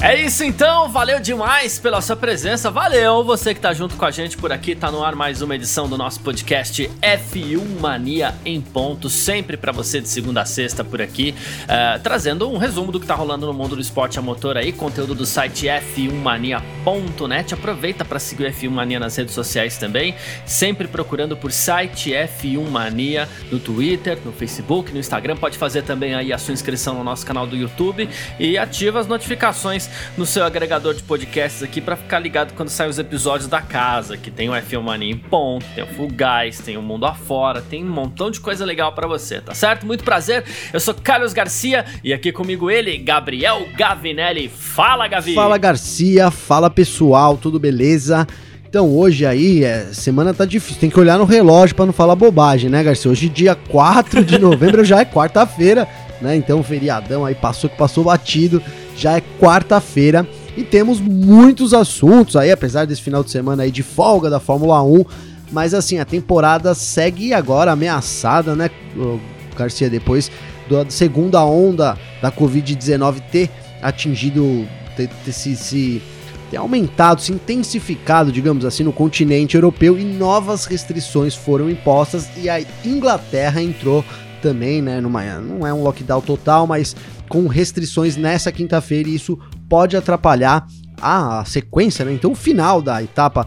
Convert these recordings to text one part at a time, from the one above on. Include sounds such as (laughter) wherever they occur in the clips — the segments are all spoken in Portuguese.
É isso então, valeu demais pela sua presença, valeu você que tá junto com a gente por aqui, tá no ar mais uma edição do nosso podcast F1 Mania em ponto, sempre para você de segunda a sexta por aqui, uh, trazendo um resumo do que tá rolando no mundo do esporte a motor aí, conteúdo do site f1mania.net, aproveita para seguir o F1 Mania nas redes sociais também, sempre procurando por site F1 Mania no Twitter, no Facebook, no Instagram, pode fazer também aí a sua inscrição no nosso canal do YouTube e ativa as notificações no seu agregador de podcasts aqui para ficar ligado quando saem os episódios da casa, que tem o F1 Mania em ponto, tem o Full Guys, tem o Mundo Afora, tem um montão de coisa legal para você, tá certo? Muito prazer, eu sou Carlos Garcia e aqui comigo ele, Gabriel Gavinelli. Fala, Gavi! Fala, Garcia, fala pessoal, tudo beleza? Então hoje aí, é, semana tá difícil, tem que olhar no relógio para não falar bobagem, né, Garcia? Hoje dia 4 de novembro já é quarta-feira, né? Então feriadão aí passou que passou batido já é quarta-feira e temos muitos assuntos aí, apesar desse final de semana aí de folga da Fórmula 1. Mas assim, a temporada segue agora ameaçada, né, Garcia? Depois da segunda onda da Covid-19 ter atingido, ter, ter se, se ter aumentado, se intensificado, digamos assim, no continente europeu e novas restrições foram impostas e a Inglaterra entrou também, né, numa, não é um lockdown total, mas com restrições nessa quinta-feira e isso pode atrapalhar a sequência, né? Então o final da etapa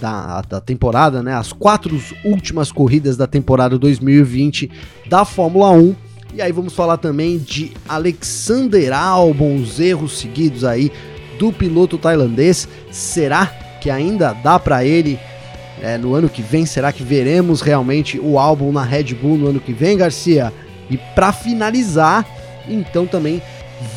da, da temporada, né? As quatro últimas corridas da temporada 2020 da Fórmula 1. E aí vamos falar também de Alexander Albon, os erros seguidos aí do piloto tailandês. Será que ainda dá para ele é, no ano que vem? Será que veremos realmente o álbum na Red Bull no ano que vem, Garcia? E para finalizar, então também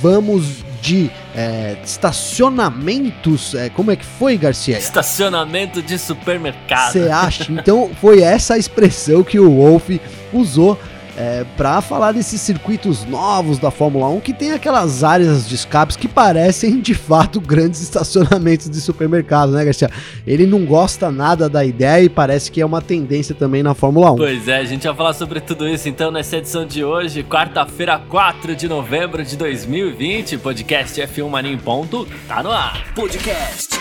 vamos de é, estacionamentos. É, como é que foi, Garcia? Estacionamento de supermercado. Você acha? Então foi essa a expressão que o Wolf usou é, para falar desses circuitos novos da Fórmula 1 que tem aquelas áreas de escapes que parecem de fato grandes estacionamentos de supermercado, né, Garcia? Ele não gosta nada da ideia e parece que é uma tendência também na Fórmula 1. Pois é, a gente vai falar sobre tudo isso então nessa edição de hoje, quarta-feira, 4 de novembro de 2020. Podcast F1 Mania em ponto, tá no ar. Podcast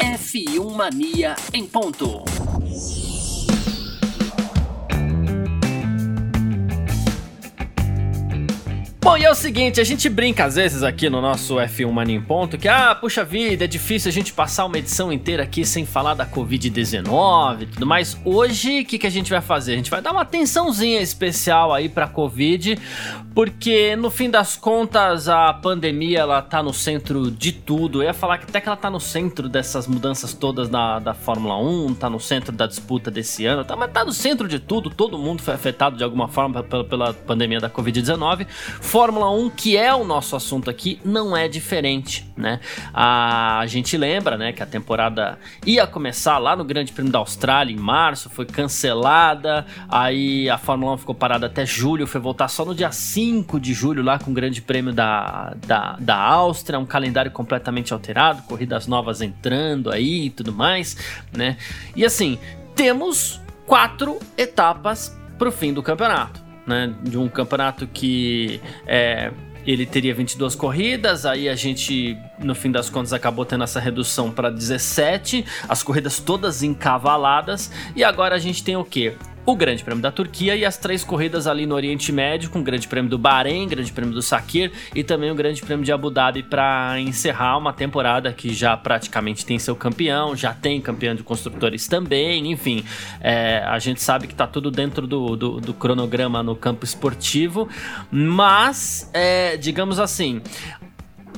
F1 Mania em ponto. Bom, e é o seguinte, a gente brinca às vezes aqui no nosso F1 Mania em Ponto que, ah, puxa vida, é difícil a gente passar uma edição inteira aqui sem falar da Covid-19 e tudo mais. Hoje, o que, que a gente vai fazer? A gente vai dar uma atençãozinha especial aí pra Covid, porque no fim das contas a pandemia ela tá no centro de tudo. Eu ia falar que até que ela tá no centro dessas mudanças todas da, da Fórmula 1, tá no centro da disputa desse ano, tá, mas tá no centro de tudo, todo mundo foi afetado de alguma forma pela, pela pandemia da Covid-19. Fórmula 1, que é o nosso assunto aqui, não é diferente, né? A gente lembra, né, que a temporada ia começar lá no Grande Prêmio da Austrália em março, foi cancelada, aí a Fórmula 1 ficou parada até julho, foi voltar só no dia 5 de julho lá com o Grande Prêmio da, da, da Áustria, um calendário completamente alterado, corridas novas entrando aí e tudo mais, né? E assim, temos quatro etapas para o fim do campeonato né, de um campeonato que é, ele teria 22 corridas, aí a gente, no fim das contas, acabou tendo essa redução para 17, as corridas todas encavaladas, e agora a gente tem o que? O Grande Prêmio da Turquia e as três corridas ali no Oriente Médio, com o Grande Prêmio do Bahrein, Grande Prêmio do Sakir e também o Grande Prêmio de Abu Dhabi para encerrar uma temporada que já praticamente tem seu campeão, já tem campeão de construtores também, enfim, é, a gente sabe que está tudo dentro do, do, do, cronograma no campo esportivo, mas, é, digamos assim,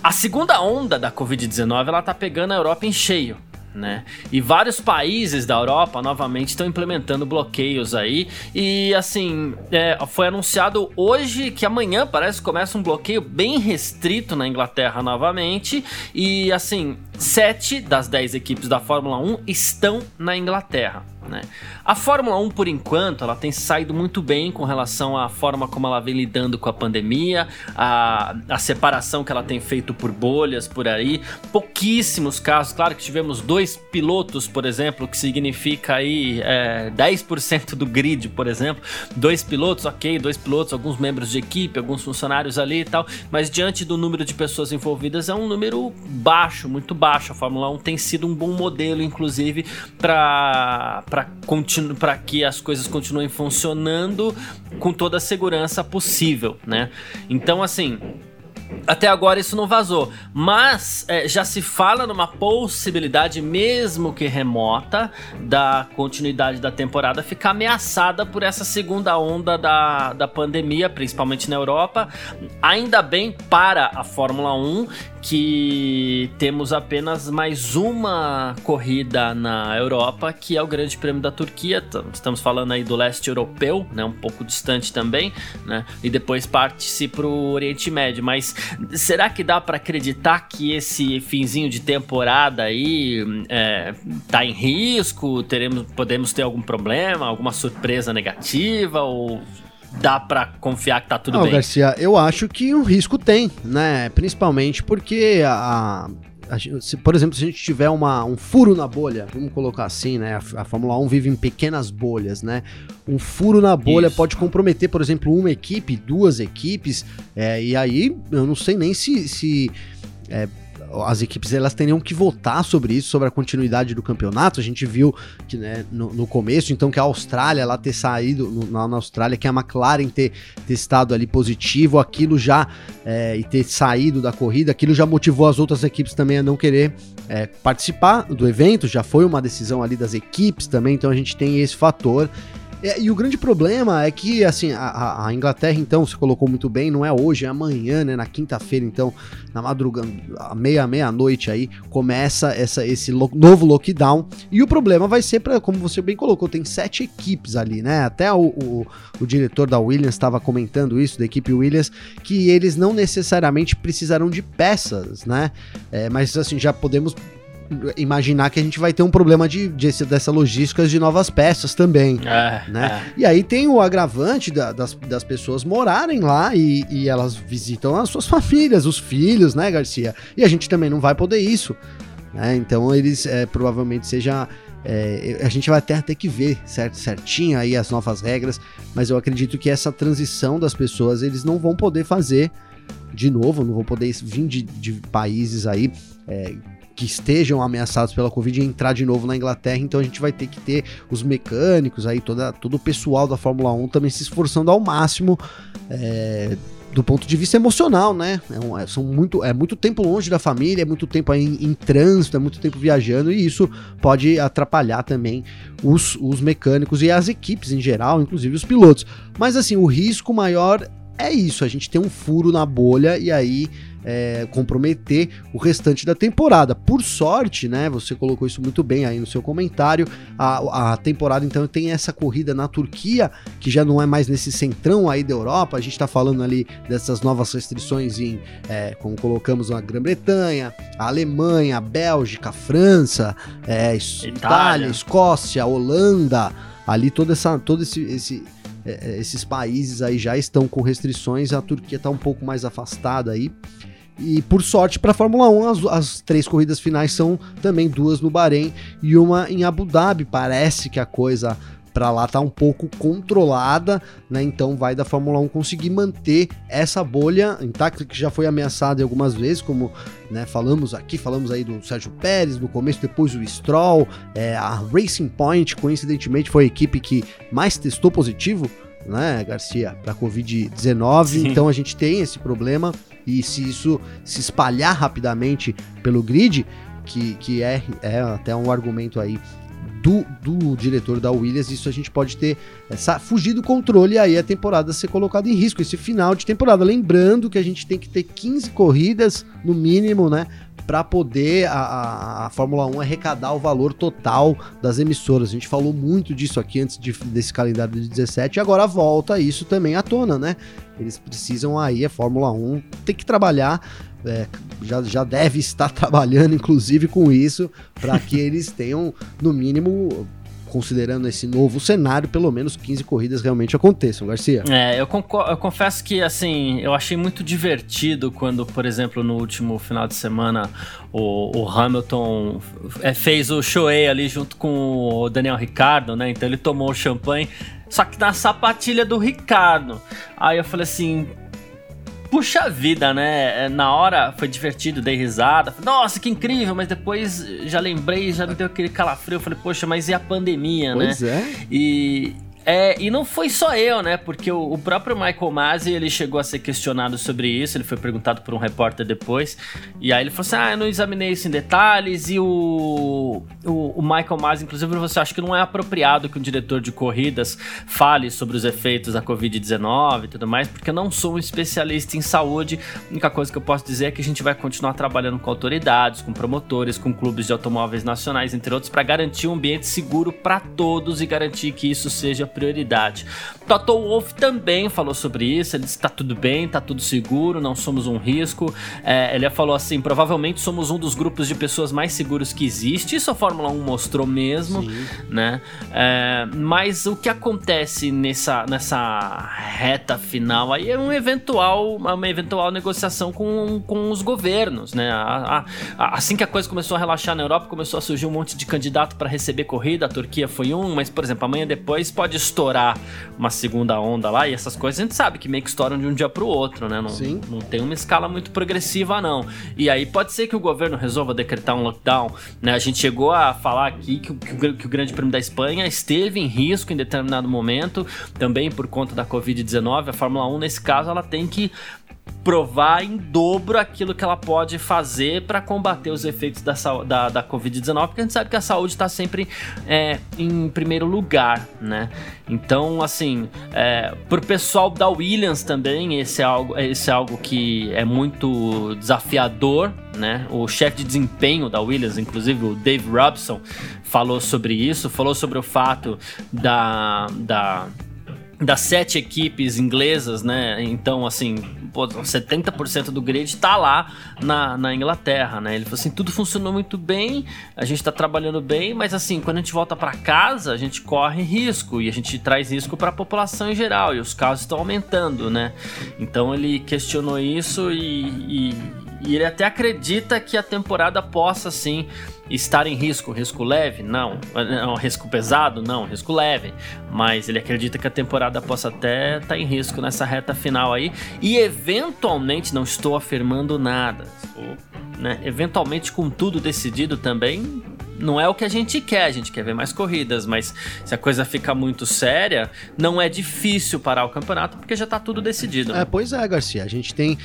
a segunda onda da Covid-19 ela tá pegando a Europa em cheio né? E vários países da Europa novamente estão implementando bloqueios aí. E assim, é, foi anunciado hoje que amanhã parece que começa um bloqueio bem restrito na Inglaterra novamente. E assim, sete das dez equipes da Fórmula 1 estão na Inglaterra. Né? A Fórmula 1, por enquanto, ela tem saído muito bem com relação à forma como ela vem lidando com a pandemia, a, a separação que ela tem feito por bolhas por aí. Pouquíssimos casos, claro que tivemos dois pilotos, por exemplo, que significa aí é, 10% do grid, por exemplo. Dois pilotos, ok, dois pilotos, alguns membros de equipe, alguns funcionários ali e tal, mas diante do número de pessoas envolvidas é um número baixo, muito baixo. A Fórmula 1 tem sido um bom modelo, inclusive, para para que as coisas continuem funcionando com toda a segurança possível, né? Então, assim, até agora isso não vazou, mas é, já se fala numa possibilidade, mesmo que remota, da continuidade da temporada ficar ameaçada por essa segunda onda da, da pandemia, principalmente na Europa. Ainda bem para a Fórmula 1 que temos apenas mais uma corrida na Europa, que é o Grande Prêmio da Turquia. Estamos falando aí do leste europeu, né, um pouco distante também, né? E depois parte-se para o Oriente Médio. Mas será que dá para acreditar que esse finzinho de temporada aí é, tá em risco? Teremos, podemos ter algum problema, alguma surpresa negativa ou dá para confiar que tá tudo Não, bem? Garcia, eu acho que um risco tem, né? Principalmente porque a, se, por exemplo, se a gente tiver uma, um furo na bolha, vamos colocar assim, né? A, a, Fórmula 1 vive em pequenas bolhas, né? Um furo na bolha Isso. pode comprometer, por exemplo, uma equipe, duas equipes, é, e aí eu não sei nem se. se é, as equipes elas teriam que votar sobre isso, sobre a continuidade do campeonato. A gente viu que né, no, no começo, então, que a Austrália lá ter saído, no, na, Austrália, que a McLaren ter testado ali positivo, aquilo já é, e ter saído da corrida, aquilo já motivou as outras equipes também a não querer é, participar do evento. Já foi uma decisão ali das equipes também, então a gente tem esse fator. É, e o grande problema é que, assim, a, a, Inglaterra, então, você colocou muito bem, não é hoje, é amanhã, né? Na quinta-feira, então, na madrugada, meia, meia-noite aí, começa essa, esse lo novo lockdown. E o problema vai ser para, como você bem colocou, tem sete equipes ali, né? Até o, o, o diretor da Williams estava comentando isso, da equipe Williams, que eles não necessariamente precisarão de peças, né? É, mas, assim, já podemos imaginar que a gente vai ter um problema de, de dessa logística de novas peças também. É, né? É. E aí tem o agravante da, das, das pessoas morarem lá e, e elas visitam as suas famílias, os filhos, né, Garcia? E a gente também não vai poder isso. Né? Então eles é, provavelmente seja. É, a gente vai até ter que ver certo, certinho aí as novas regras, mas eu acredito que essa transição das pessoas eles não vão poder fazer de novo, não vão poder vir de, de países aí é, que estejam ameaçados pela Covid entrar de novo na Inglaterra, então a gente vai ter que ter os mecânicos aí, toda, todo o pessoal da Fórmula 1 também se esforçando ao máximo. É, do ponto de vista emocional, né? É, um, é, são muito, é muito tempo longe da família, é muito tempo aí em, em, trânsito, é muito tempo viajando, e isso pode atrapalhar também os, os mecânicos e as equipes em geral, inclusive os pilotos. Mas assim, o risco maior é isso, a gente tem um furo na bolha e aí é, comprometer o restante da temporada. Por sorte, né? Você colocou isso muito bem aí no seu comentário. A, a temporada então tem essa corrida na Turquia, que já não é mais nesse centrão aí da Europa. A gente tá falando ali dessas novas restrições em, é, como colocamos a Grã-Bretanha, a Alemanha, a Bélgica, a França, é, Itália. Itália, Escócia, Holanda, ali toda essa, todo esse, esse é, esses países aí já estão com restrições, a Turquia está um pouco mais afastada aí. E por sorte para a Fórmula 1, as, as, três corridas finais são também duas no Bahrein e uma em Abu Dhabi. Parece que a coisa para lá tá um pouco controlada, né? Então vai da Fórmula 1 conseguir manter essa bolha intacta que já foi ameaçada algumas vezes, como né, falamos aqui, falamos aí do Sérgio Pérez no começo, depois o Stroll, é, a Racing Point, coincidentemente, foi a equipe que mais testou positivo, né, Garcia, para Covid-19. Então a gente tem esse problema e se isso se espalhar rapidamente pelo grid, que, que é, é até um argumento aí do, do diretor da Williams, isso a gente pode ter essa, fugir do controle e aí a temporada ser colocada em risco, esse final de temporada. Lembrando que a gente tem que ter 15 corridas, no mínimo, né? para poder a, a, a, Fórmula 1 arrecadar o valor total das emissoras. A gente falou muito disso aqui antes de, desse calendário de 17 e agora volta isso também à tona, né? Eles precisam aí, a Fórmula 1 tem que trabalhar é, já, já deve estar (laughs) trabalhando, inclusive, com isso, para que (laughs) eles tenham, no mínimo, considerando esse novo cenário, pelo menos 15 corridas realmente aconteçam, Garcia. É, eu, eu, confesso que, assim, eu achei muito divertido quando, por exemplo, no último final de semana, o, o Hamilton é, fez o Shoei ali junto com o Daniel Ricardo, né? Então ele tomou o champanhe, só que na sapatilha do Ricardo. Aí eu falei assim, Puxa vida, né? É, na hora foi divertido, dei risada. Nossa, que incrível, mas depois já lembrei, já me deu aquele calafrio. Eu falei, poxa, mas e a pandemia, pois né? Pois é. E é, e não foi só eu, né? Porque o, o, próprio Michael Masi, ele chegou a ser questionado sobre isso, ele foi perguntado por um repórter depois, e aí ele falou assim, ah, eu não examinei isso em detalhes, e o, o, o Michael Masi, inclusive, você acha que não é apropriado que um diretor de corridas fale sobre os efeitos da Covid-19 e tudo mais, porque eu não sou um especialista em saúde, a única coisa que eu posso dizer é que a gente vai continuar trabalhando com autoridades, com promotores, com clubes de automóveis nacionais, entre outros, para garantir um ambiente seguro para todos e garantir que isso seja prioridade. Toto Wolff também falou sobre isso, ele disse que tá tudo bem, tá tudo seguro, não somos um risco. É, ele falou assim: provavelmente somos um dos grupos de pessoas mais seguros que existe. Isso a Fórmula 1 mostrou mesmo, Sim. né? É, mas o que acontece nessa, nessa reta final aí é um eventual, uma eventual negociação com, com os governos, né? A, a, assim que a coisa começou a relaxar na Europa, começou a surgir um monte de candidato para receber corrida. A Turquia foi um, mas, por exemplo, amanhã depois pode estourar uma segunda onda lá e essas coisas a gente sabe que meio que estouram de um dia pro outro, né? Não, Sim. não tem uma escala muito progressiva, não. E aí pode ser que o governo resolva decretar um lockdown, né? A gente chegou a falar aqui que, que, que o Grande Prêmio da Espanha esteve em risco em determinado momento, também por conta da Covid-19. A Fórmula 1, nesse caso, ela tem que provar em dobro aquilo que ela pode fazer para combater os efeitos da, da, da Covid-19, porque a gente sabe que a saúde está sempre é, em primeiro lugar, né? Então, assim, é, pro pessoal da Williams também, esse é algo, esse é algo que é muito desafiador, né? O chefe de desempenho da Williams, inclusive o Dave Robson, falou sobre isso, falou sobre o fato da, da das sete equipes inglesas, né? Então, assim, pô, 70% do grid tá lá na, na Inglaterra, né? Ele falou assim: tudo funcionou muito bem, a gente tá trabalhando bem, mas assim, quando a gente volta para casa, a gente corre risco e a gente traz risco para a população em geral e os casos estão aumentando, né? Então ele questionou isso e, e, e ele até acredita que a temporada possa, sim estar em risco, risco leve? Não. não. Risco pesado? Não, risco leve. Mas ele acredita que a temporada possa até estar tá em risco nessa reta final aí. E eventualmente, não estou afirmando nada. né, eventualmente, com tudo decidido também, não é o que a gente quer, a gente quer ver mais corridas, mas se a coisa fica muito séria, não é difícil parar o campeonato porque já tá tudo decidido. Né? É, pois é, Garcia. A gente tem,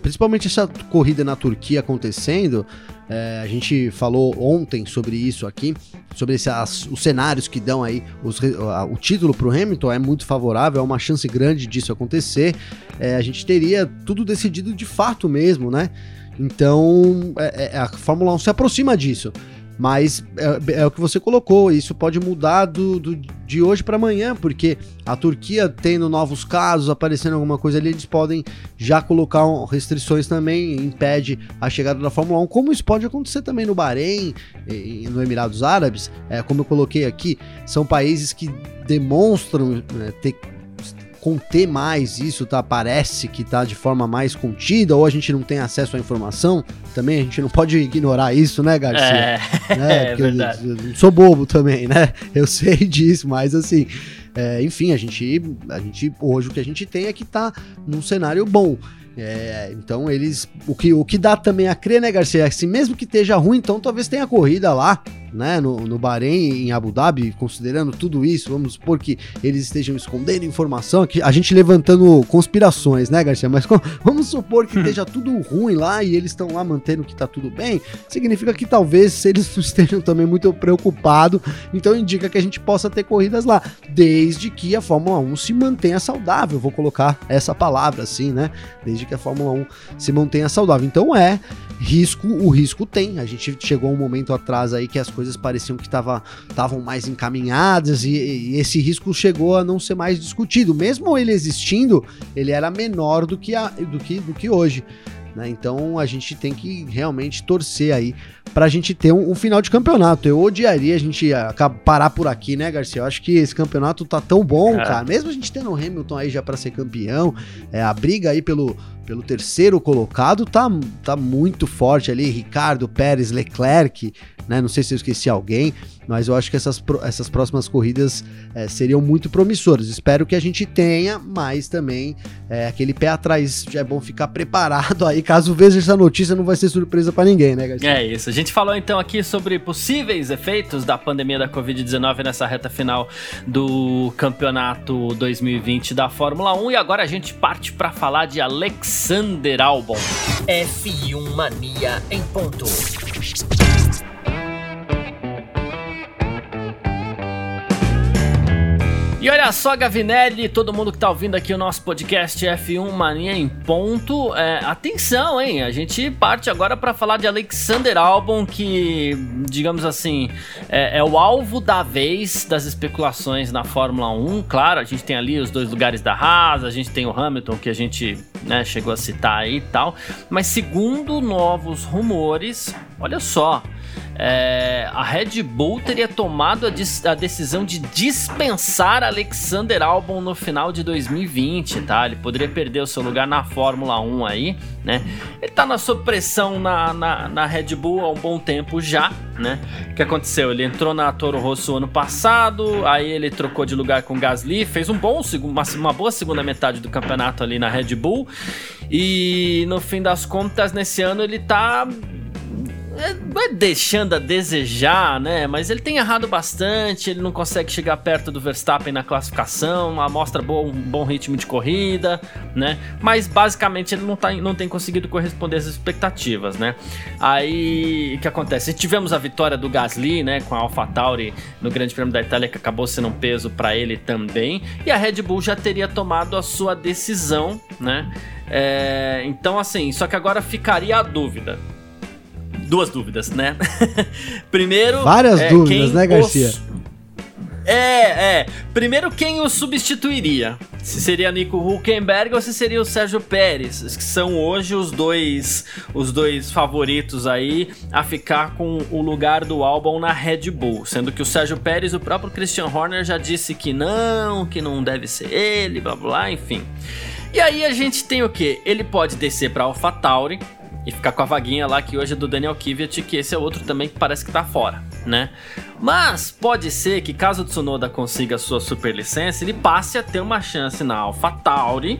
principalmente essa corrida na Turquia acontecendo, é, a gente falou ontem sobre isso aqui, sobre esse, as, os cenários que dão aí. Os, o título para o Hamilton é muito favorável, é uma chance grande disso acontecer. É, a gente teria tudo decidido de fato mesmo, né? Então é, é a Fórmula 1 se aproxima disso. Mas é, é, o que você colocou, isso pode mudar do, do de hoje para amanhã, porque a Turquia tendo novos casos, aparecendo alguma coisa ali, eles podem já colocar restrições também, impede a chegada da Fórmula 1, como isso pode acontecer também no Bahrein no Emirados Árabes, é, como eu coloquei aqui, são países que demonstram né, ter conter mais isso, tá? Parece que tá de forma mais contida, ou a gente não tem acesso à informação, também a gente não pode ignorar isso, né, Garcia? É, né? (laughs) é verdade. Eu, eu sou bobo também, né? Eu sei (laughs) disso, mas assim, é, enfim, a gente, a gente, hoje o que a gente tem é que tá num cenário bom. É, então eles. O que, o que dá também a crer, né, Garcia? É que se mesmo que esteja ruim, então talvez tenha corrida lá, né, no, no Bahrein, em Abu Dhabi, considerando tudo isso, vamos supor que eles estejam escondendo informação, que a gente levantando conspirações, né, Garcia? Mas (laughs) vamos supor que esteja tudo ruim lá e eles estão lá mantendo que tá tudo bem, significa que talvez eles (laughs) estejam também muito preocupados, então indica que a gente possa ter corridas lá, desde que a Fórmula 1 se mantenha saudável, vou colocar essa palavra assim, né? Desde que a Fórmula 1 se mantenha saudável. Então é risco, o risco tem. A gente chegou um momento atrás aí que as coisas pareciam que estavam mais encaminhadas e, e, esse risco chegou a não ser mais discutido. Mesmo ele existindo, ele era menor do que, a, do que, do que hoje. Né? Então a gente tem que realmente torcer aí pra gente ter um, um final de campeonato. Eu odiaria a gente parar por aqui, né, Garcia? Eu acho que esse campeonato tá tão bom, é. cara. Mesmo a gente tendo o Hamilton aí já para ser campeão, é, a briga aí pelo, pelo terceiro colocado tá, tá muito forte ali. Ricardo, Pérez, Leclerc, né? Não sei se eu esqueci alguém, mas eu acho que essas, essas próximas corridas é, seriam muito promissoras. Espero que a gente tenha, mas também é, aquele pé atrás já é bom ficar preparado aí. Caso veja essa notícia, não vai ser surpresa para ninguém, né, Garcia? É isso. Gente falou então aqui sobre possíveis efeitos da pandemia da Covid-19 nessa reta final do campeonato 2020 da Fórmula 1 e agora a gente parte para falar de Alexander Albon. F1 Mania em ponto. E olha só, Gavinelli, todo mundo que tá ouvindo aqui o nosso podcast F1 Mania em ponto, é, atenção, hein? A gente parte agora para falar de Alexander Albon, que, digamos assim, é, é, o alvo da vez das especulações na Fórmula 1. Claro, a gente tem ali os dois lugares da Haas, a gente tem o Hamilton, que a gente né, chegou a citar aí e tal. Mas segundo novos rumores, olha só, é, a Red Bull teria tomado a, a, decisão de dispensar Alexander Albon no final de 2020, tá? Ele poderia perder o seu lugar na Fórmula 1 aí, né? Ele tá na supressão na, na, na Red Bull há um bom tempo já, né? O que aconteceu? Ele entrou na Toro Rosso ano passado, aí ele trocou de lugar com Gasly, fez um bom, uma, uma boa segunda metade do campeonato ali na Red Bull, e no fim das contas, nesse ano ele tá não é deixando a desejar, né? Mas ele tem errado bastante, ele não consegue chegar perto do Verstappen na classificação, mostra bom, um bom ritmo de corrida, né? Mas basicamente ele não, tá, não tem conseguido corresponder às expectativas, né? Aí o que acontece? Tivemos a vitória do Gasly, né? Com a AlphaTauri no Grande Prêmio da Itália, que acabou sendo um peso para ele também, e a Red Bull já teria tomado a sua decisão, né? É, então, assim, só que agora ficaria a dúvida duas dúvidas, né? (laughs) Primeiro. Várias é, dúvidas, né, Garcia? Os... É, é. Primeiro, quem o substituiria? Se seria Nico Huckenberg ou se seria o Sérgio Pérez, que são hoje os dois os dois favoritos aí a ficar com o lugar do álbum na Red Bull, sendo que o Sérgio Pérez, o próprio Christian Horner já disse que não, que não deve ser ele, blá blá, enfim. E aí a gente tem o que? Ele pode descer para AlphaTauri, e ficar com a vaguinha lá que hoje é do Daniel Kvyat, que esse é outro também que parece que tá fora, né? Mas pode ser que caso o Tsunoda consiga a sua superlicença, ele passe a ter uma chance na AlphaTauri,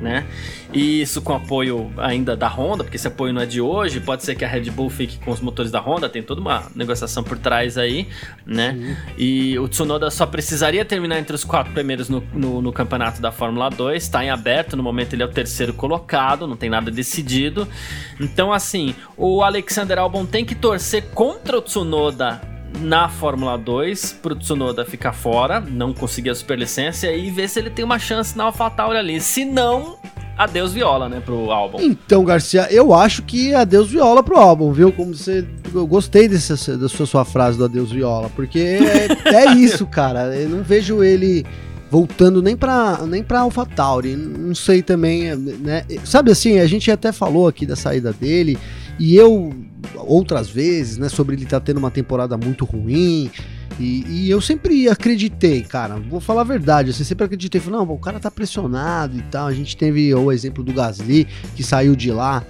né? E isso com apoio ainda da Honda, porque esse apoio não é de hoje. Pode ser que a Red Bull fique com os motores da Honda, tem toda uma negociação por trás aí, né? E o Tsunoda só precisaria terminar entre os quatro primeiros no, no, no campeonato da Fórmula 2, está em aberto, no momento ele é o terceiro colocado, não tem nada decidido. Então, assim, o Alexander Albon tem que torcer contra o Tsunoda na Fórmula 2 pro Tsunoda ficar fora, não conseguir a superlicença e ver se ele tem uma chance na AlphaTauri ali. Se não, adeus viola, né, pro álbum. Então, Garcia, eu acho que adeus viola pro álbum, viu? Como você. Eu gostei desse, da sua, sua frase do adeus viola, porque é, é (laughs) isso, cara. Eu não vejo ele voltando nem pra, nem pra AlphaTauri. Não sei também, né? Sabe assim, a gente até falou aqui da saída dele, e eu, outras vezes, né, sobre ele estar tá tendo uma temporada muito ruim. E, e, eu sempre acreditei, cara, vou falar a verdade, assim, sempre acreditei, falei, não, o cara tá pressionado e tal. A gente teve o exemplo do Gasly, que saiu de lá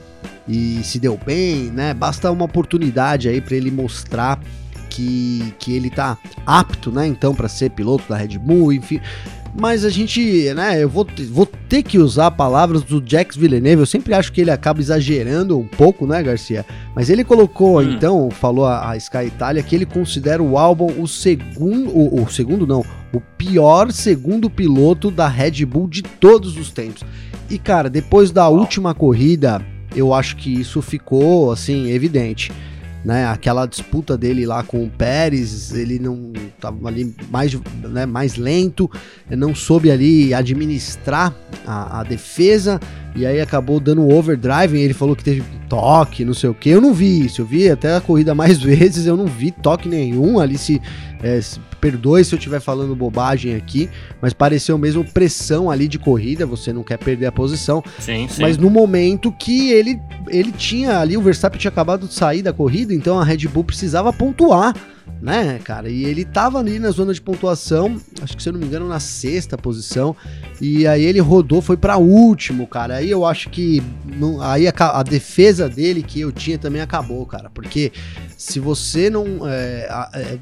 e se deu bem, né? Basta uma oportunidade aí para ele mostrar que, que ele tá apto, né, então, para ser piloto da Red Bull, enfim mas a gente, né, eu vou, vou ter que usar palavras do Jax Villeneuve, eu sempre acho que ele acaba exagerando um pouco, né, Garcia? Mas ele colocou, hum. então, falou a, a, Sky Italia que ele considera o álbum o segundo, o, o segundo não, o pior segundo piloto da Red Bull de todos os tempos. E cara, depois da última corrida, eu acho que isso ficou, assim, evidente né? Aquela disputa dele lá com o Pérez, ele não estava ali mais, né, mais lento, não soube ali administrar a, a, defesa e aí acabou dando overdrive. Ele falou que teve toque, não sei o que. Eu não vi isso, eu vi até a corrida mais (laughs) vezes, eu não vi toque nenhum ali se, é, se perdoe se eu estiver falando bobagem aqui, mas pareceu mesmo pressão ali de corrida, você não quer perder a posição. Sim, sim. Mas no momento que ele, ele tinha ali, o Verstappen tinha acabado de sair da corrida, então a Red Bull precisava pontuar né, cara? E ele tava ali na zona de pontuação, acho que se eu não me engano, na sexta posição. E aí ele rodou, foi para último, cara. Aí eu acho que não, aí a, a, defesa dele que eu tinha também acabou, cara. Porque se você não. É, é,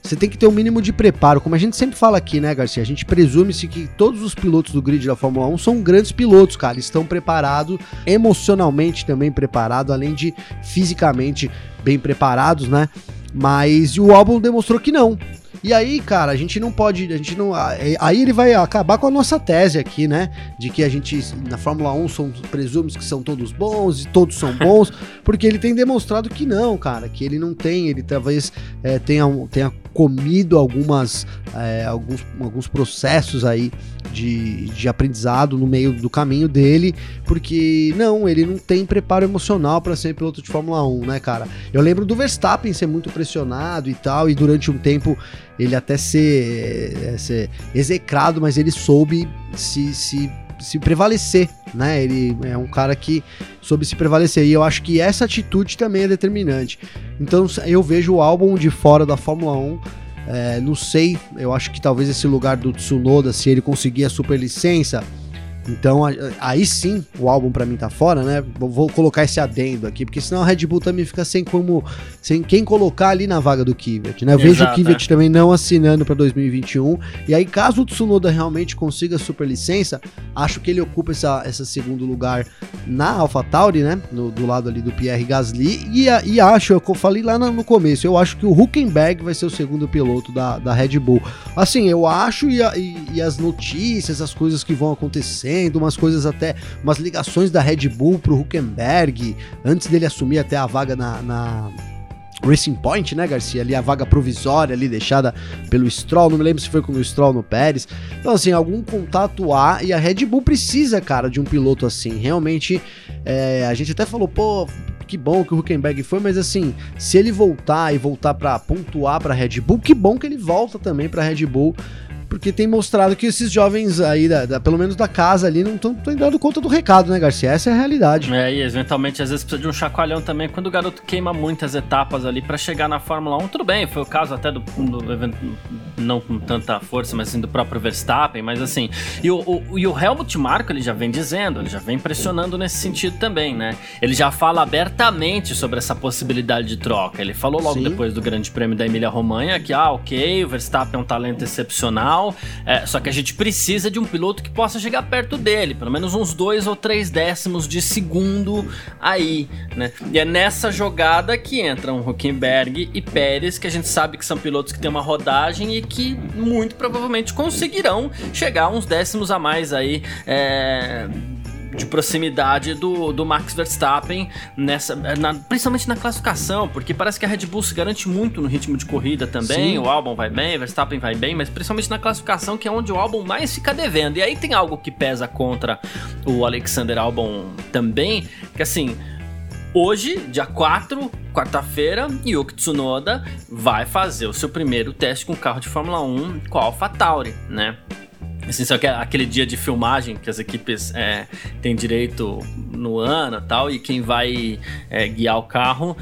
você tem que ter um mínimo de preparo. Como a gente sempre fala aqui, né, Garcia? A gente presume-se que todos os pilotos do grid da Fórmula 1 são grandes pilotos, cara. Estão preparados, emocionalmente também preparados, além de fisicamente bem preparados, né? Mas o álbum demonstrou que não. E aí, cara, a gente não pode. A gente não. Aí ele vai acabar com a nossa tese aqui, né? De que a gente, na Fórmula 1, são, presumes que são todos bons e todos são bons, (laughs) porque ele tem demonstrado que não, cara. Que ele não tem, ele talvez é, tenha, tenha comido algumas, é, alguns, alguns processos aí de, de aprendizado no meio do caminho dele, porque não, ele não tem preparo emocional para ser piloto de Fórmula 1, né, cara? Eu lembro do Verstappen ser muito pressionado e tal, e durante um tempo ele até ser, é, ser execrado, mas ele soube se, se se prevalecer, né? Ele é um cara que soube se prevalecer e eu acho que essa atitude também é determinante. Então eu vejo o álbum de fora da Fórmula 1 é, não sei, eu acho que talvez esse lugar do Tsunoda, se ele conseguir a superlicença, então aí sim o álbum para mim tá fora, né? Vou colocar esse adendo aqui, porque senão a Red Bull também fica sem como sem quem colocar ali na vaga do Kvyat, né? Eu Exato, vejo o Kvyat é. também não assinando para 2021. E aí caso o Tsunoda realmente consiga a superlicença, acho que ele ocupa essa, esse segundo lugar na AlphaTauri, né? No, do lado ali do Pierre Gasly e, e acho, eu falei lá no, no começo, eu acho que o Huckenberg vai ser o segundo piloto da, da Red Bull. Assim, eu acho e, e, e as notícias, as coisas que vão acontecer umas coisas até, umas ligações da Red Bull pro Huckenberg, antes dele assumir até a vaga na, na Racing Point, né, Garcia? Ali a vaga provisória ali deixada pelo Stroll, não me lembro se foi com o Stroll no Pérez. Então, assim, algum contato há e a Red Bull precisa, cara, de um piloto assim. Realmente, é, a gente até falou, pô, que bom que o Huckenberg foi, mas assim, se ele voltar e voltar para pontuar para Red Bull, que bom que ele volta também para Red Bull porque tem mostrado que esses jovens aí, da, da pelo menos da casa ali, não estão dando conta do recado, né, Garcia? Essa é a realidade. É, e eventualmente às vezes precisa de um chacoalhão também quando o garoto queima muitas etapas ali para chegar na Fórmula 1. Tudo bem, foi o caso até do, do evento, não com tanta força, mas assim, do próprio Verstappen, mas assim. E o, o, e o Helmut Marko ele já vem dizendo, ele já vem pressionando nesse sentido também, né? Ele já fala abertamente sobre essa possibilidade de troca. Ele falou logo Sim. depois do Grande Prêmio da Emília Romanha que, ah, ok, o Verstappen é um talento excepcional é, só que a gente precisa de um piloto que possa chegar perto dele, pelo menos uns dois ou três décimos de segundo aí, né? E é nessa jogada que entram Huckenberg e Pérez, que a gente sabe que são pilotos que têm uma rodagem e que muito provavelmente conseguirão chegar uns décimos a mais aí. É de proximidade do, do Max Verstappen, nessa, na, principalmente na classificação, porque parece que a Red Bull se garante muito no ritmo de corrida também. Sim. O álbum vai bem, Verstappen vai bem, mas principalmente na classificação, que é onde o álbum mais fica devendo. E aí tem algo que pesa contra o Alexander Albon também, que assim. Hoje, dia 4, quarta-feira, Yuki Tsunoda vai fazer o seu primeiro teste com carro de Fórmula 1 com a AlphaTauri, né? Assim, só que é aquele dia de filmagem que as equipes é, têm direito no ano tal, e quem vai é, guiar o carro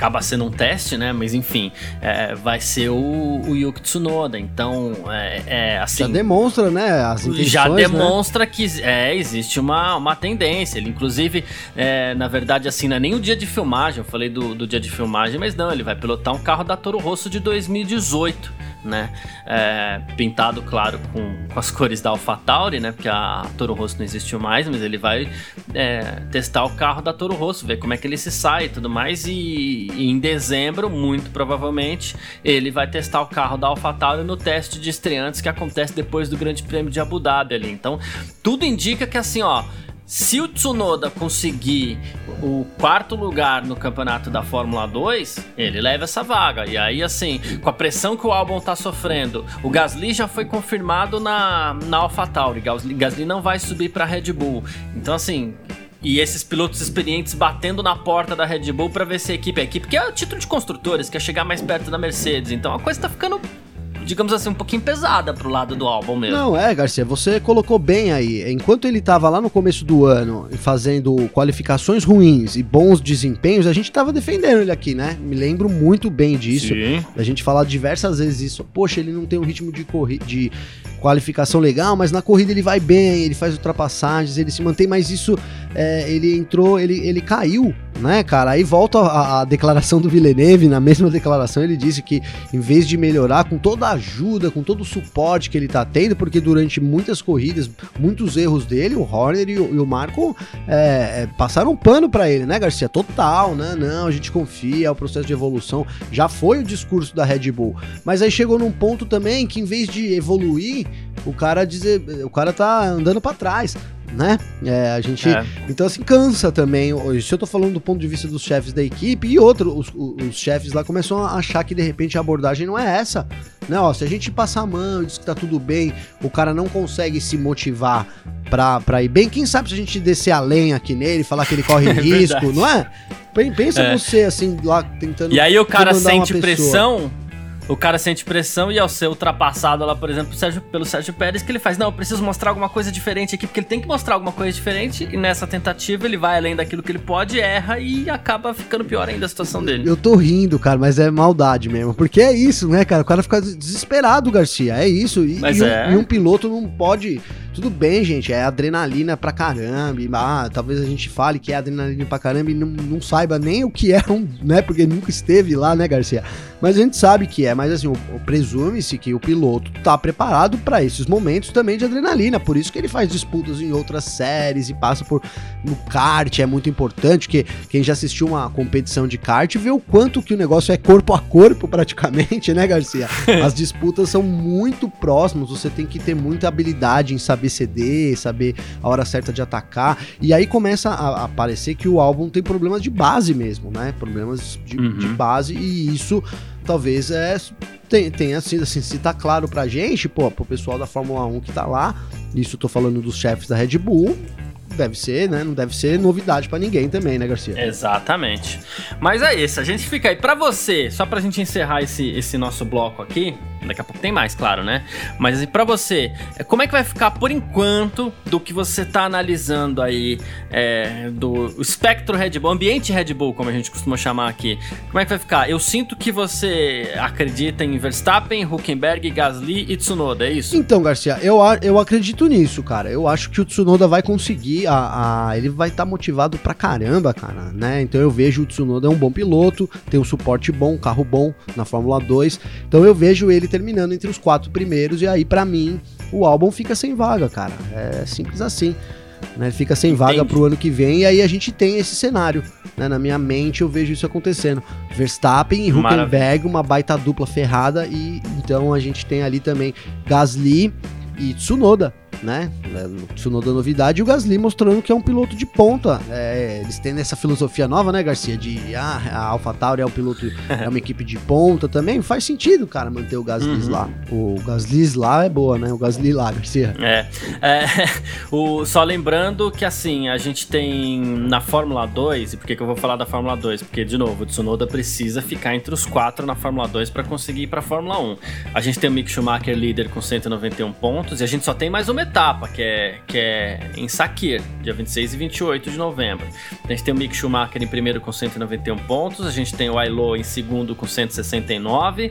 acaba sendo um teste, né? Mas enfim, é, vai ser o, o Yuki Tsunoda. Então, é, é assim. Já demonstra, né? As já né? demonstra né? que é, existe uma, uma tendência. Ele, inclusive, é, na verdade, assim, não é nem o dia de filmagem. Eu falei do, do dia de filmagem, mas não, ele vai pilotar um carro da Toro Rosso de 2018 né? É, pintado, claro, com, com, as cores da AlphaTauri, né? Porque a Toro Rosso não existiu mais, mas ele vai é, testar o carro da Toro Rosso, ver como é que ele se sai e tudo mais. E, e, em dezembro, muito provavelmente, ele vai testar o carro da AlphaTauri no teste de estreantes que acontece depois do Grande Prêmio de Abu Dhabi ali. Então, tudo indica que assim, ó se o Tsunoda conseguir o quarto lugar no campeonato da Fórmula 2, ele leva essa vaga. E aí, assim, com a pressão que o Albon tá sofrendo, o Gasly já foi confirmado na, na AlphaTauri. Gasly, Gasly não vai subir para Red Bull. Então, assim, e esses pilotos experientes batendo na porta da Red Bull para ver se a equipe é a equipe, que é o título de construtores, quer chegar mais perto da Mercedes. Então a coisa tá ficando digamos assim, um pouquinho pesada pro lado do álbum mesmo. Não, é, Garcia, você colocou bem aí. Enquanto ele tava lá no começo do ano fazendo qualificações ruins e bons desempenhos, a gente tava defendendo ele aqui, né? Me lembro muito bem disso. Sim. A gente falar diversas vezes isso. Poxa, ele não tem um ritmo de, corrida, de qualificação legal, mas na corrida ele vai bem, ele faz ultrapassagens, ele se mantém, mas isso é, ele entrou, ele, ele caiu, né, cara? Aí volta a, a, declaração do Villeneuve, na mesma declaração ele disse que em vez de melhorar com toda a ajuda, com todo o suporte que ele tá tendo, porque durante muitas corridas, muitos erros dele, o Horner e o, e o Marco é, é, passaram um pano para ele, né, Garcia? Total, né? Não, a gente confia, é o processo de evolução, já foi o discurso da Red Bull. Mas aí chegou num ponto também que em vez de evoluir, o cara dizer, o cara tá andando para trás né? É, a gente. É. Então, assim, cansa também. Se eu tô falando do ponto de vista dos chefes da equipe, e outro, os, os chefes lá começam a achar que de repente a abordagem não é essa. Né? Ó, se a gente passar a mão, diz que tá tudo bem, o cara não consegue se motivar pra, pra ir bem. Quem sabe se a gente descer a lenha aqui nele, falar que ele corre (laughs) é risco, não é? Pensa é. você, assim, lá tentando. E aí o cara sente pressão o cara sente pressão e ao ser ultrapassado lá, por exemplo, Sérgio, pelo Sérgio Pérez, que ele faz, não, eu preciso mostrar alguma coisa diferente aqui, porque ele tem que mostrar alguma coisa diferente, e nessa tentativa ele vai além daquilo que ele pode, erra e acaba ficando pior ainda a situação dele. Eu tô rindo, cara, mas é maldade mesmo, porque é isso, né, cara? O cara fica desesperado, Garcia, é isso. E, e, é. um, e um piloto não pode tudo bem, gente, é adrenalina pra caramba. Ah, talvez a gente fale que é adrenalina pra caramba e não, não saiba nem o que é um, né? Porque nunca esteve lá, né, Garcia? Mas a gente sabe que é, mas assim, presume-se que o piloto tá preparado para esses momentos também de adrenalina, por isso que ele faz disputas em outras séries e passa por no kart, é muito importante, que quem já assistiu uma competição de kart vê o quanto que o negócio é corpo a corpo praticamente, (laughs) né, Garcia? As disputas são muito próximas, você tem que ter muita habilidade em saber ceder, saber a hora certa de atacar. E aí começa a, aparecer que o álbum tem problemas de base mesmo, né? Problemas de, uhum. de base, e isso talvez é tenha sido assim, se tá claro pra gente, pô, pro pessoal da Fórmula 1 que tá lá, isso eu tô falando dos chefes da Red Bull, deve ser, né? Não deve ser novidade para ninguém também, né, Garcia? Exatamente. Mas é isso, a gente fica aí. Para você, só pra gente encerrar esse, esse nosso bloco aqui, daqui a pouco tem mais, claro, né? Mas assim, para você, é, como é que vai ficar por enquanto do que você tá analisando aí é, do espectro Red Bull, ambiente Red Bull, como a gente costuma chamar aqui? Como é que vai ficar? Eu sinto que você acredita em Verstappen, Huckenberg, Gasly e Tsunoda, é isso? Então, Garcia, eu, eu acredito nisso, cara. Eu acho que o Tsunoda vai conseguir a, a, ele vai estar tá motivado pra caramba, cara, né? Então eu vejo o Tsunoda é um bom piloto, tem um suporte bom, um carro bom na Fórmula 2. Então eu vejo ele terminando entre os quatro primeiros e aí para mim o álbum fica sem vaga, cara. É simples assim. Né, fica sem Entendi. vaga pro ano que vem e aí a gente tem esse cenário. Né, na minha mente eu vejo isso acontecendo. Verstappen e Huckenberg, uma baita dupla ferrada e então a gente tem ali também Gasly e Tsunoda né? Tsunoda novidade e o Gasly mostrando que é um piloto de ponta. É, eles têm essa filosofia nova, né, Garcia? De ah, a AlphaTauri é um piloto, é uma equipe de ponta também. Faz sentido, cara, manter o Gasly uhum. lá. O Gasly lá é boa, né? O Gasly lá, Garcia. É. é (laughs) o, só lembrando que assim, a gente tem na Fórmula 2, e por que, que eu vou falar da Fórmula 2? Porque, de novo, o Tsunoda precisa ficar entre os quatro na Fórmula 2 para conseguir ir pra Fórmula 1. A gente tem o Mick Schumacher líder com 191 pontos e a gente só tem mais uma etapa, que é, que é em Sakir, dia 26 e 28 de novembro. A gente tem o Mick Schumacher em primeiro com 191 pontos, a gente tem o Ailo em segundo com 169,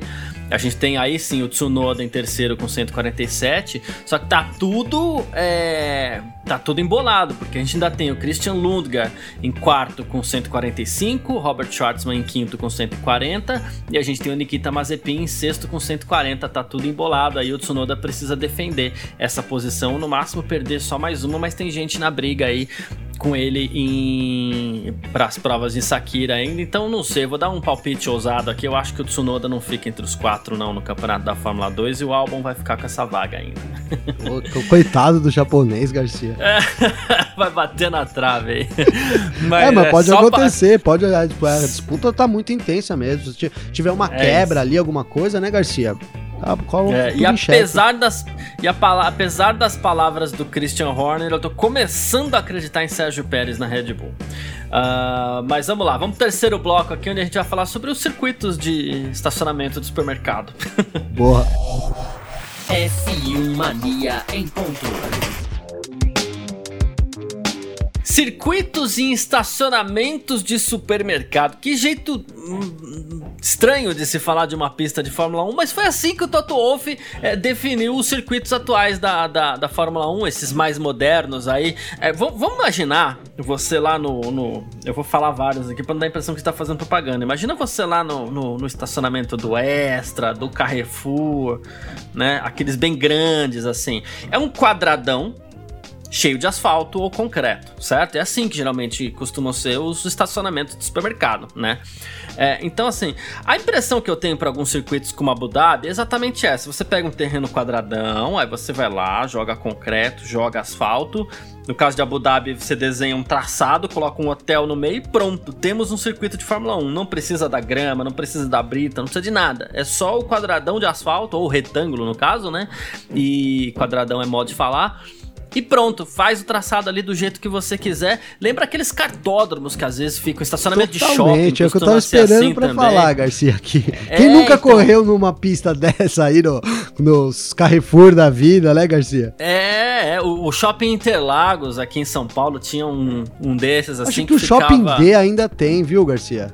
a gente tem aí sim o Tsunoda em terceiro com 147, só que tá tudo é, tá tudo embolado, porque a gente ainda tem o Christian Lundgaard em quarto com 145, Robert Schwartzman em quinto com 140 e a gente tem o Nikita Mazepin em sexto com 140, tá tudo embolado, aí o Tsunoda precisa defender essa posição no máximo perder só mais uma, mas tem gente na briga aí com ele em para as provas em Sakira ainda, então não sei, vou dar um palpite ousado aqui. Eu acho que o Tsunoda não fica entre os quatro não no campeonato da Fórmula 2 e o álbum vai ficar com essa vaga ainda. Coitado do japonês, Garcia. É, (laughs) vai bater na trave aí. Mas, é, mas é pode acontecer, pra... pode a, disputa tá muito intensa mesmo. Se tiver uma é quebra isso. ali, alguma coisa, né, Garcia? Tá, é, e apesar das, e a, apesar das palavras do Christian Horner, eu tô começando a acreditar em Sérgio Pérez na Red Bull. Uh, mas vamos lá, vamos pro terceiro bloco aqui, onde a gente vai falar sobre os circuitos de estacionamento do supermercado. (laughs) Boa. F1 Mania em ponto. Circuitos e estacionamentos de supermercado. Que jeito hum, estranho de se falar de uma pista de Fórmula 1, mas foi assim que o Toto Wolff é, definiu os circuitos atuais da, da, da, Fórmula 1, esses mais modernos aí. É, vamos imaginar você lá no, no, Eu vou falar vários aqui pra não dar a impressão que está fazendo propaganda. Imagina você lá no, no, no estacionamento do Extra, do Carrefour, né? Aqueles bem grandes assim. É um quadradão cheio de asfalto ou concreto, certo? É assim que geralmente costumam ser os estacionamentos de supermercado, né? É, então, assim, a impressão que eu tenho para alguns circuitos como Abu Dhabi é exatamente essa: você pega um terreno quadradão, aí você vai lá, joga concreto, joga asfalto. No caso de Abu Dhabi, você desenha um traçado, coloca um hotel no meio e pronto. Temos um circuito de Fórmula 1. Não precisa da grama, não precisa da brita, não precisa de nada. É só o quadradão de asfalto, ou retângulo no caso, né? E quadradão é modo de falar e pronto, faz o traçado ali do jeito que você quiser. Lembra aqueles cartódromos que às vezes ficam estacionamento Totalmente, de shopping. É o que eu tava esperando assim pra também. falar, Garcia, aqui. É, Quem nunca então... correu numa pista dessa aí no, nos Carrefour da vida, né, Garcia? É, é o, o, Shopping Interlagos aqui em São Paulo tinha um, um desses assim Acho que, que o ficava... Shopping D ainda tem, viu, Garcia?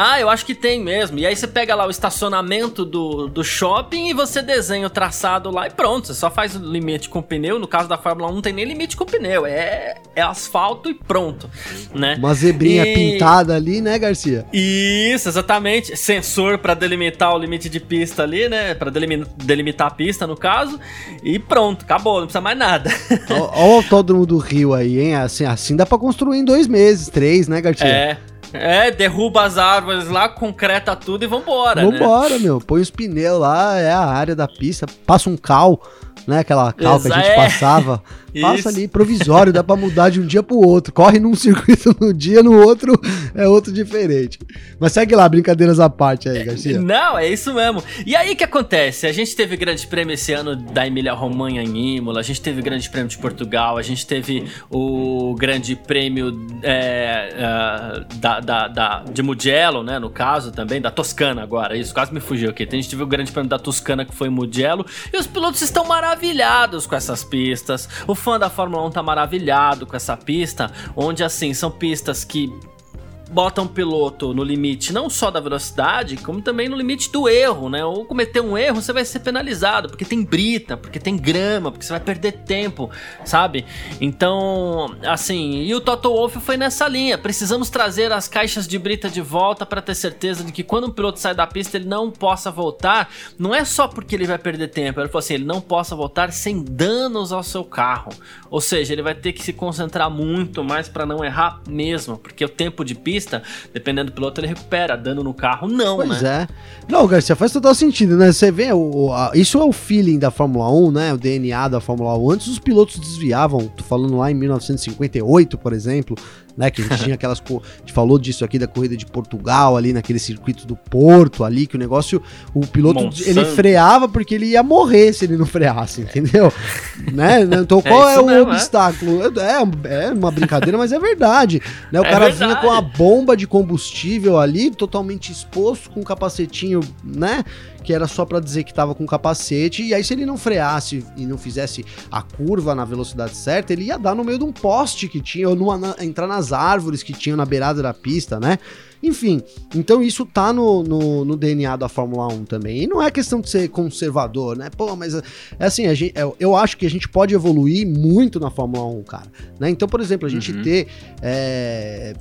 Ah, eu acho que tem mesmo. E aí você pega lá o estacionamento do, do shopping e você desenha o traçado lá e pronto. Você só faz o limite com pneu. No caso da Fórmula 1 não tem nem limite com pneu. É, é asfalto e pronto, né? Uma zebrinha e... pintada ali, né, Garcia? Isso, exatamente. Sensor para delimitar o limite de pista ali, né? Para delimitar a pista, no caso. E pronto, acabou. Não precisa mais nada. Olha o autódromo do Rio aí, hein? Assim, assim dá para construir em dois meses, três, né, Garcia? É. É, derruba as árvores lá, concreta tudo e vambora. Né? Vambora, né? meu. Põe os pneus lá, é a área da pista, passa um cal né? Aquela cal que a gente é. passava. (laughs) Passa ali, provisório, dá pra mudar de um dia pro outro. Corre num (laughs) circuito num dia, no outro é outro diferente. Mas segue lá, brincadeiras à parte aí, Garcia. Não, é isso mesmo. E aí o que acontece? A gente teve grande prêmio esse ano da Emília Romanha em Imola, a gente teve grande prêmio de Portugal, a gente teve o grande prêmio é, uh, da, da, da, de Mugello, né? No caso também, da Toscana agora. Isso quase me fugiu aqui. A gente teve o grande prêmio da Toscana que foi Mugello. E os pilotos estão maravilhados com essas pistas. O fã da Fórmula 1 tá maravilhado com essa pista, onde assim são pistas que bota um piloto no limite não só da velocidade, como também no limite do erro, né? Ou cometer um erro, você vai ser penalizado, porque tem brita, porque tem grama, porque você vai perder tempo, sabe? Então, assim, e o Toto Wolff foi nessa linha. Precisamos trazer as caixas de brita de volta para ter certeza de que quando um piloto sai da pista ele não possa voltar, não é só porque ele vai perder tempo, ele falou assim, ele não possa voltar sem danos ao seu carro. Ou seja, ele vai ter que se concentrar muito mais para não errar mesmo, porque o tempo de pista pista, dependendo do piloto, ele recupera. Dano no carro, não, pois né? é. Não, Garcia, faz total sentido, né? Você vê, o, a, isso é o feeling da Fórmula 1, né? O DNA da Fórmula 1. Antes os pilotos desviavam, tô falando lá em 1958, por exemplo, né? Que a gente tinha aquelas. A gente falou disso aqui da corrida de Portugal, ali naquele circuito do Porto, ali, que o negócio. O piloto Monsanto. ele freava porque ele ia morrer se ele não freasse, entendeu? né? Então (laughs) é qual é, é o mesmo, é? obstáculo? É? é, uma brincadeira, mas é verdade. Né? O é cara verdade. vinha com a bomba de combustível ali, totalmente exposto, com um capacetinho, né? Que era só para dizer que estava com capacete, e aí se ele não freasse e não fizesse a curva na velocidade certa, ele ia dar no meio de um poste que tinha, ou numa, na, entrar nas árvores que tinham na beirada da pista, né? Enfim, então isso tá no, no, no, DNA da Fórmula 1 também. E não é questão de ser conservador, né? Pô, mas é assim, a gente, é, eu acho que a gente pode evoluir muito na Fórmula 1, cara. Né? Então, por exemplo, a gente uhum. ter. É,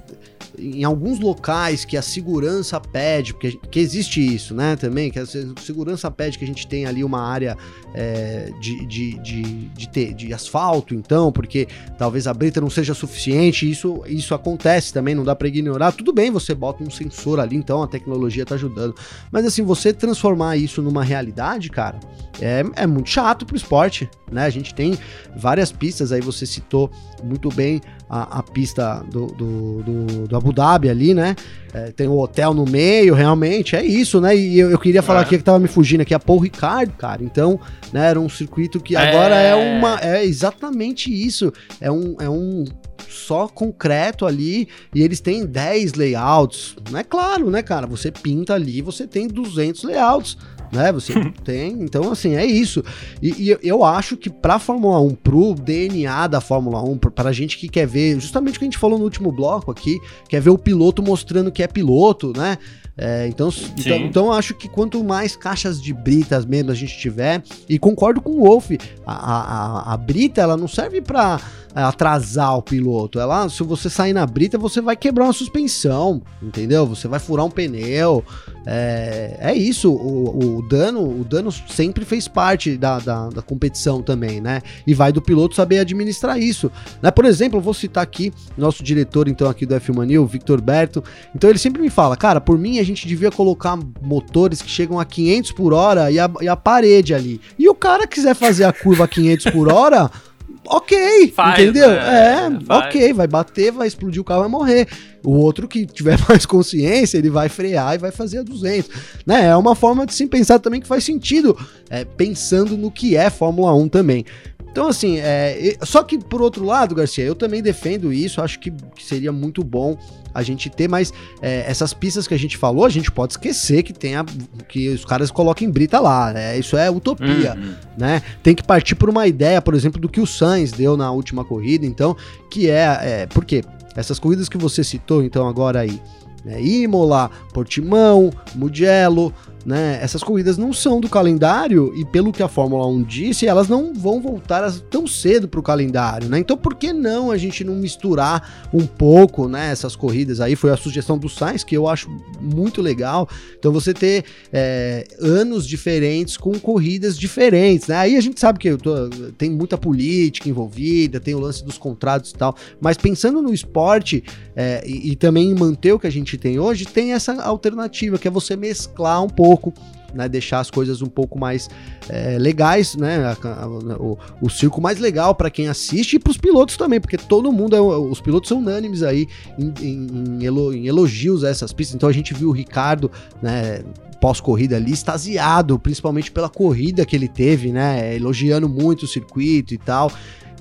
em alguns locais que a segurança pede, porque que existe isso, né, também, que a segurança pede que a gente tenha ali uma área é, de, de, de, de, ter, de asfalto, então, porque talvez a brita não seja suficiente, isso, isso acontece também, não dá para ignorar. Tudo bem, você bota um sensor ali, então a tecnologia tá ajudando. Mas assim, você transformar isso numa realidade, cara, é, é muito chato pro esporte, né? A gente tem várias pistas, aí você citou muito bem a, a pista do, do, do, do, Abu Dhabi ali, né? É, tem o um hotel no meio, realmente, é isso, né? E eu, eu queria falar é. aqui que tava me fugindo aqui? A Paul Ricard, cara. Então, né, era um circuito que agora é, é uma. É exatamente isso. É um, é um só concreto ali e eles têm 10 layouts. Não é claro, né, cara? Você pinta ali, você tem 200 layouts né? Você (laughs) tem, então assim, é isso. E, e eu acho que pra Fórmula 1, pro DNA da Fórmula 1, pra gente que quer ver, justamente o que a gente falou no último bloco aqui, quer ver o piloto mostrando que é piloto, né? É, então, então, então, acho que quanto mais caixas de britas mesmo a gente tiver, e concordo com o Wolf, a, a, a brita ela não serve para é, atrasar o piloto. Ela, se você sair na brita, você vai quebrar uma suspensão, entendeu? Você vai furar um pneu. É, é isso. O, o dano, o dano sempre fez parte da, da, da, competição também, né? E vai do piloto saber administrar isso. Né? Por exemplo, eu vou citar aqui nosso diretor então aqui do F Mania, o Victor Berto. Então ele sempre me fala, cara, por mim a gente devia colocar motores que chegam a 500 por hora e a, e a parede ali. E o cara quiser fazer a curva a 500 por hora ok, faz, entendeu? É, é ok, vai bater, vai explodir o carro, vai morrer. O outro que tiver (laughs) mais consciência, ele vai frear e vai fazer a 200. Né? É uma forma de se pensar também que faz sentido, é, pensando no que é Fórmula 1 também. Então, assim, é, só que por outro lado, Garcia, eu também defendo isso, acho que, que seria muito bom a gente ter mais é, essas pistas que a gente falou, a gente pode esquecer que tem a, que os caras coloquem brita lá, né? Isso é utopia, uhum. né? Tem que partir por uma ideia, por exemplo, do que o Sainz deu na última corrida, então, que é, é porque essas corridas que você citou, então, agora aí, né? Imola, Portimão, Mugello, né? Essas corridas não são do calendário e pelo que a Fórmula 1 disse, elas não vão voltar tão cedo para o calendário, né? Então por que não a gente não misturar um pouco, né? Essas corridas aí foi a sugestão do Sainz que eu acho muito legal. Então você ter é, anos diferentes com corridas diferentes, né? Aí a gente sabe que tô, tem muita política envolvida, tem o lance dos contratos e tal, mas pensando no esporte é, e, e também em manter o que a gente tem hoje, tem essa alternativa que é você mesclar um pouco pouco, né, deixar as coisas um pouco mais é, legais, né, a, a, o, o, circo mais legal para quem assiste e para os pilotos também, porque todo mundo, é, os pilotos são unânimes aí em, em, em, elogios a essas pistas. Então a gente viu o Ricardo, né, pós-corrida ali, extasiado, principalmente pela corrida que ele teve, né, elogiando muito o circuito e tal.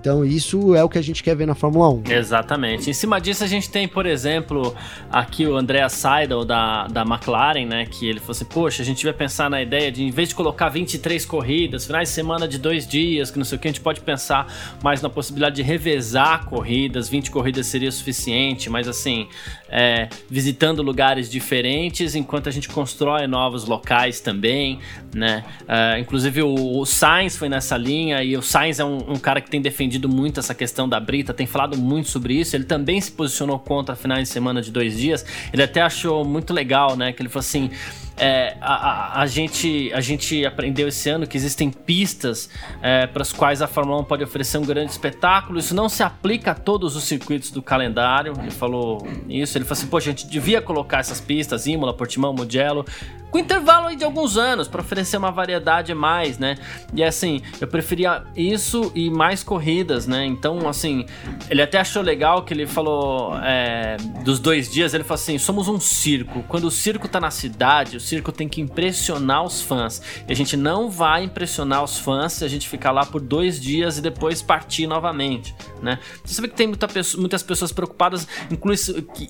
Então, isso é o que a gente quer ver na Fórmula 1. Exatamente. Em cima disso, a gente tem, por exemplo, aqui o Andrea Seidel da, da McLaren, né? Que ele falou assim: Poxa, a gente vai pensar na ideia de, em vez de colocar 23 corridas, finais de semana de dois dias, que não sei o que, a gente pode pensar mais na possibilidade de revezar corridas. 20 corridas seria suficiente, mas assim, é, visitando lugares diferentes enquanto a gente constrói novos locais também, né? É, inclusive o, o Sainz foi nessa linha e o Sainz é um, um cara que tem defendido defendido muito essa questão da Brita, tem falado muito sobre isso. Ele também se posicionou contra finais de semana de dois dias. Ele até achou muito legal, né? Que ele falou assim: é, a, a, a, gente, a gente aprendeu esse ano que existem pistas é, para as quais a Fórmula 1 pode oferecer um grande espetáculo. Isso não se aplica a todos os circuitos do calendário. Ele falou isso. Ele falou assim: poxa, a gente devia colocar essas pistas, Imola, Portimão, Mugello, com intervalo de alguns anos para oferecer uma variedade mais, né? E assim, eu preferia isso e mais corridas, né? Então, assim, ele até achou legal que ele falou é, dos dois dias. Ele falou assim: somos um circo. Quando o circo tá na cidade, circo tem que impressionar os fãs. E a gente não vai impressionar os fãs se a gente ficar lá por dois dias e depois partir novamente, né? Você vê que tem muita, muitas pessoas preocupadas, inclui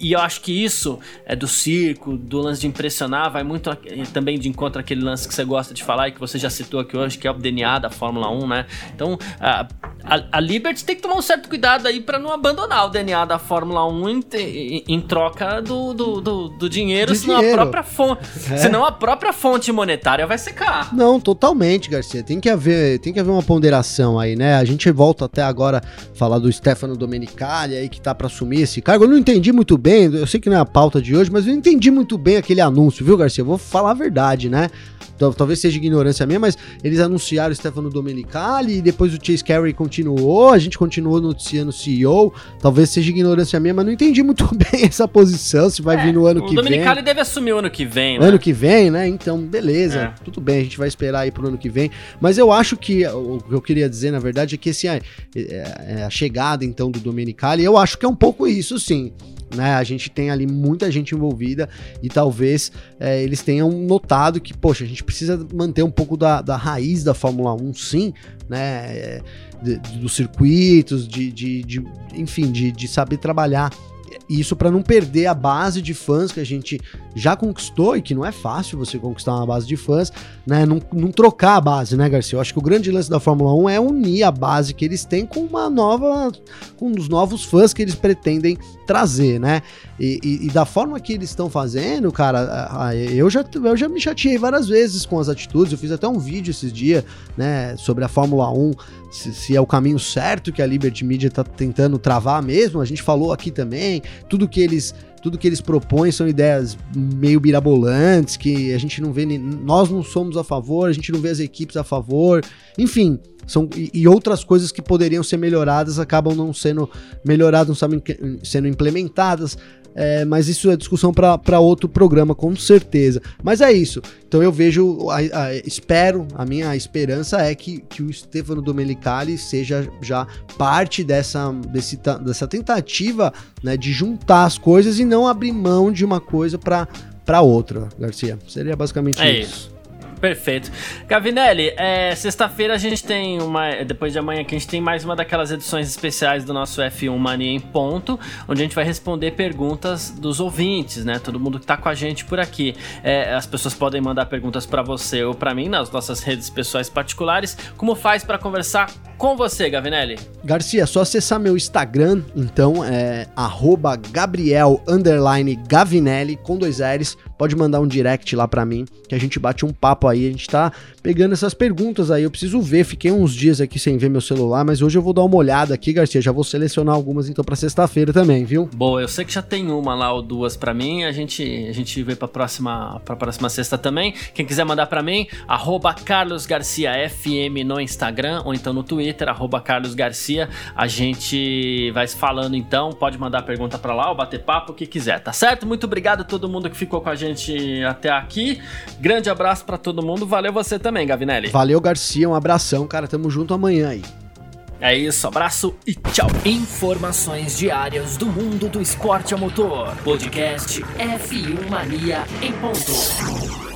e eu acho que isso é do circo, do lance de impressionar, vai muito também de encontro aquele lance que você gosta de falar e que você já citou aqui hoje, que é o DNA da Fórmula 1, né? Então, a, a, a Liberty tem que tomar um certo cuidado aí para não abandonar o DNA da Fórmula 1 em, em, em troca do, do, do, do dinheiro, de senão dinheiro. a própria fonte. É. Senão a própria fonte monetária vai secar. Não, totalmente, Garcia. Tem que haver, tem que haver uma ponderação aí, né? A gente volta até agora falar do Stefano Domenicali aí que tá para assumir esse cargo. Eu não entendi muito bem, eu sei que não é a pauta de hoje, mas eu entendi muito bem aquele anúncio, viu, Garcia? Eu vou falar a verdade, né? talvez seja ignorância minha, mas eles anunciaram o Stefano Domenicali e depois o Chase Carey continuou, a gente continuou noticiando o CEO, talvez seja ignorância minha, mas não entendi muito (laughs) bem essa posição, se vai é, vir no ano que vem. O Domenicali deve assumir o ano que vem, né? Ano que vem, né? Então, beleza, é. tudo bem, a gente vai esperar aí pro ano que vem, mas eu acho que o que eu queria dizer, na verdade, é que esse, é, é, a chegada, então, do Domenicali, eu acho que é um pouco isso, sim né? A gente tem ali muita gente envolvida e talvez é, eles tenham notado que, poxa, a gente precisa manter um pouco da, da raiz da Fórmula 1, sim, né? É, de, dos circuitos, de, de, de enfim, de, de saber trabalhar isso para não perder a base de fãs que a gente já conquistou e que não é fácil você conquistar uma base de fãs, né? Não, não trocar a base, né, Garcia? Eu acho que o grande lance da Fórmula 1 é unir a base que eles têm com uma nova, com os novos fãs que eles pretendem trazer, né? E, e, e da forma que eles estão fazendo, cara, eu já, eu já me chateei várias vezes com as atitudes. Eu fiz até um vídeo esses dias, né, sobre a Fórmula 1, se, se é o caminho certo que a Liberty Media tá tentando travar mesmo. A gente falou aqui também, tudo que eles tudo que eles propõem são ideias meio birabolantes, que a gente não vê, nós não somos a favor, a gente não vê as equipes a favor, enfim, são, e, e outras coisas que poderiam ser melhoradas acabam não sendo melhoradas, não sabem sendo implementadas. É, mas isso é discussão para outro programa, com certeza. Mas é isso. Então eu vejo, a, a, espero, a minha esperança é que, que o Stefano Domenicali seja já parte dessa, desse, dessa tentativa né, de juntar as coisas e não abrir mão de uma coisa para outra, Garcia. Seria basicamente é isso. isso. Perfeito. Gavinelli, é, sexta-feira a gente tem uma. Depois de amanhã, a gente tem mais uma daquelas edições especiais do nosso F1 Mania em Ponto, onde a gente vai responder perguntas dos ouvintes, né? Todo mundo que tá com a gente por aqui. É, as pessoas podem mandar perguntas para você ou para mim nas nossas redes pessoais particulares. Como faz para conversar com você, Gavinelli? Garcia, é só acessar meu Instagram, então é Gabriel Gavinelli com dois L's. Pode mandar um direct lá para mim, que a gente bate um papo aí. A gente tá pegando essas perguntas aí. Eu preciso ver, fiquei uns dias aqui sem ver meu celular, mas hoje eu vou dar uma olhada aqui, Garcia. Já vou selecionar algumas então para sexta-feira também, viu? Boa, eu sei que já tem uma lá ou duas para mim. A gente a gente vê para próxima para próxima sexta também. Quem quiser mandar para mim, arroba Carlos Garcia FM no Instagram ou então no Twitter, arroba Carlos Garcia. A gente vai falando então. Pode mandar pergunta para lá ou bater papo, o que quiser, tá certo? Muito obrigado a todo mundo que ficou com a gente até aqui. Grande abraço para todo mundo. Valeu você também, Gavinelli. Valeu, Garcia. Um abração, cara. Tamo junto amanhã aí. É isso, abraço e tchau. Informações diárias do mundo do esporte a motor. Podcast F1 Mania em ponto.